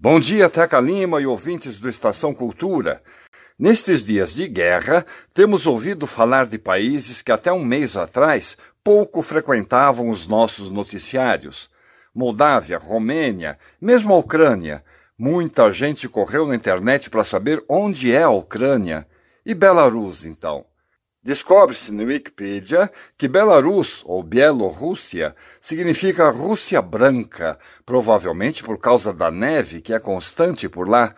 Bom dia, Teca Lima e ouvintes do Estação Cultura. Nestes dias de guerra, temos ouvido falar de países que até um mês atrás pouco frequentavam os nossos noticiários. Moldávia, Romênia, mesmo a Ucrânia. Muita gente correu na internet para saber onde é a Ucrânia. E Belarus, então? Descobre-se no Wikipedia que Belarus, ou Bielorrússia, significa Rússia Branca, provavelmente por causa da neve que é constante por lá.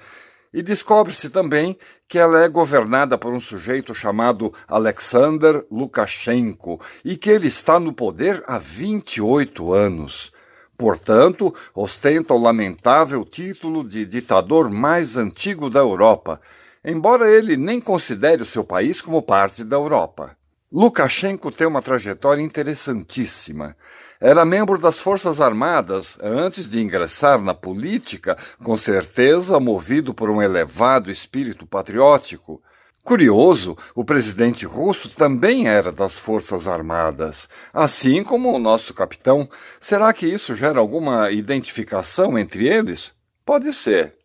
E descobre-se também que ela é governada por um sujeito chamado Alexander Lukashenko e que ele está no poder há 28 anos. Portanto, ostenta o lamentável título de ditador mais antigo da Europa embora ele nem considere o seu país como parte da Europa. Lukashenko tem uma trajetória interessantíssima. Era membro das Forças Armadas antes de ingressar na política, com certeza movido por um elevado espírito patriótico. Curioso, o presidente russo também era das Forças Armadas, assim como o nosso capitão. Será que isso gera alguma identificação entre eles? Pode ser.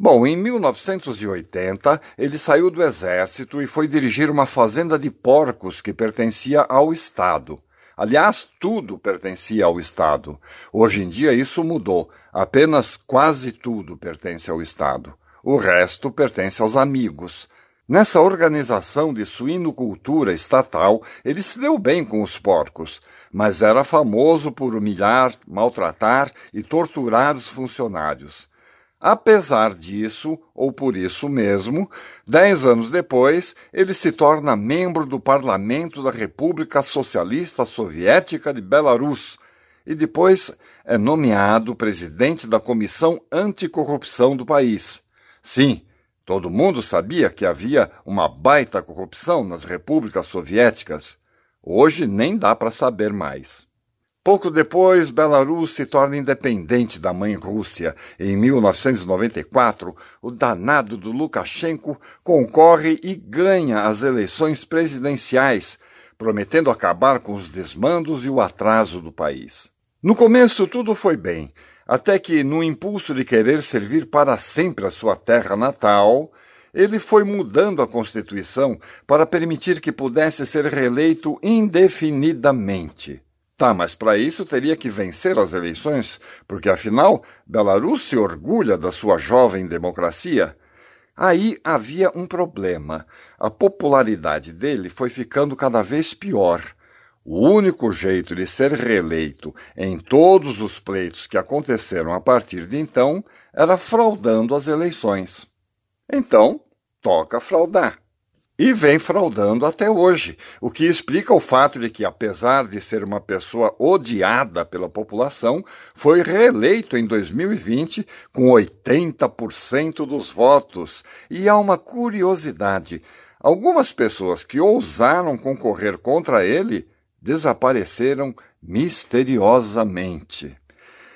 Bom, em 1980, ele saiu do exército e foi dirigir uma fazenda de porcos que pertencia ao Estado. Aliás, tudo pertencia ao Estado. Hoje em dia isso mudou. Apenas quase tudo pertence ao Estado. O resto pertence aos amigos. Nessa organização de suinocultura estatal, ele se deu bem com os porcos, mas era famoso por humilhar, maltratar e torturar os funcionários. Apesar disso, ou por isso mesmo, dez anos depois, ele se torna membro do Parlamento da República Socialista Soviética de Belarus e depois é nomeado presidente da Comissão Anticorrupção do país. Sim, todo mundo sabia que havia uma baita corrupção nas repúblicas soviéticas. Hoje nem dá para saber mais. Pouco depois, Belarus se torna independente da mãe Rússia. Em 1994, o danado do Lukashenko concorre e ganha as eleições presidenciais, prometendo acabar com os desmandos e o atraso do país. No começo, tudo foi bem, até que, no impulso de querer servir para sempre a sua terra natal, ele foi mudando a Constituição para permitir que pudesse ser reeleito indefinidamente. Tá, mas para isso teria que vencer as eleições, porque afinal Belarus se orgulha da sua jovem democracia. Aí havia um problema. A popularidade dele foi ficando cada vez pior. O único jeito de ser reeleito em todos os pleitos que aconteceram a partir de então era fraudando as eleições. Então, toca fraudar e vem fraudando até hoje, o que explica o fato de que, apesar de ser uma pessoa odiada pela população, foi reeleito em 2020 com 80% dos votos. E há uma curiosidade: algumas pessoas que ousaram concorrer contra ele desapareceram misteriosamente.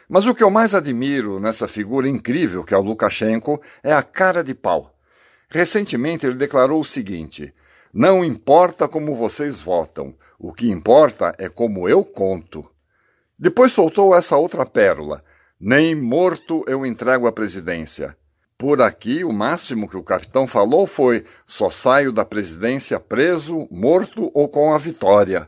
Mas o que eu mais admiro nessa figura incrível que é o Lukashenko é a cara de pau. Recentemente ele declarou o seguinte: Não importa como vocês votam, o que importa é como eu conto. Depois soltou essa outra pérola: Nem morto eu entrego a presidência. Por aqui, o máximo que o capitão falou foi: só saio da presidência preso, morto ou com a vitória.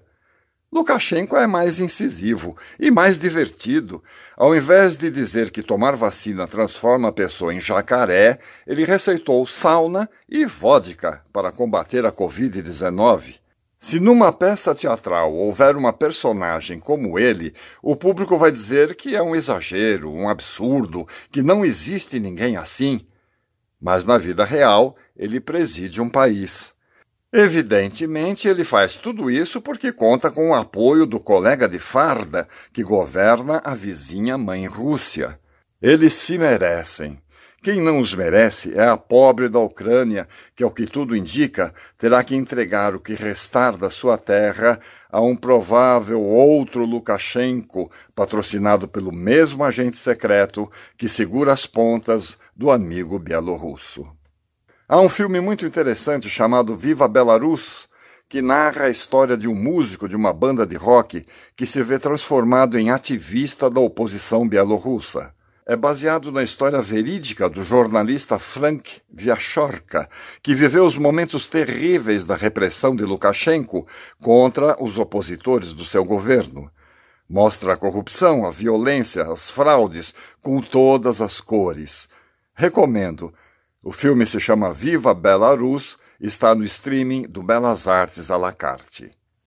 Lukashenko é mais incisivo e mais divertido. Ao invés de dizer que tomar vacina transforma a pessoa em jacaré, ele receitou sauna e vodka para combater a Covid-19. Se numa peça teatral houver uma personagem como ele, o público vai dizer que é um exagero, um absurdo, que não existe ninguém assim. Mas na vida real, ele preside um país. Evidentemente, ele faz tudo isso porque conta com o apoio do colega de farda que governa a vizinha mãe Rússia. Eles se merecem. Quem não os merece é a pobre da Ucrânia, que, ao que tudo indica, terá que entregar o que restar da sua terra a um provável outro Lukashenko, patrocinado pelo mesmo agente secreto que segura as pontas do amigo bielorrusso. Há um filme muito interessante chamado Viva Belarus, que narra a história de um músico de uma banda de rock que se vê transformado em ativista da oposição bielorrussa. é baseado na história verídica do jornalista Frank Viachorka, que viveu os momentos terríveis da repressão de Lukashenko contra os opositores do seu governo. Mostra a corrupção, a violência, as fraudes, com todas as cores. Recomendo. O filme se chama Viva Belarus, está no streaming do Belas Artes à la carte.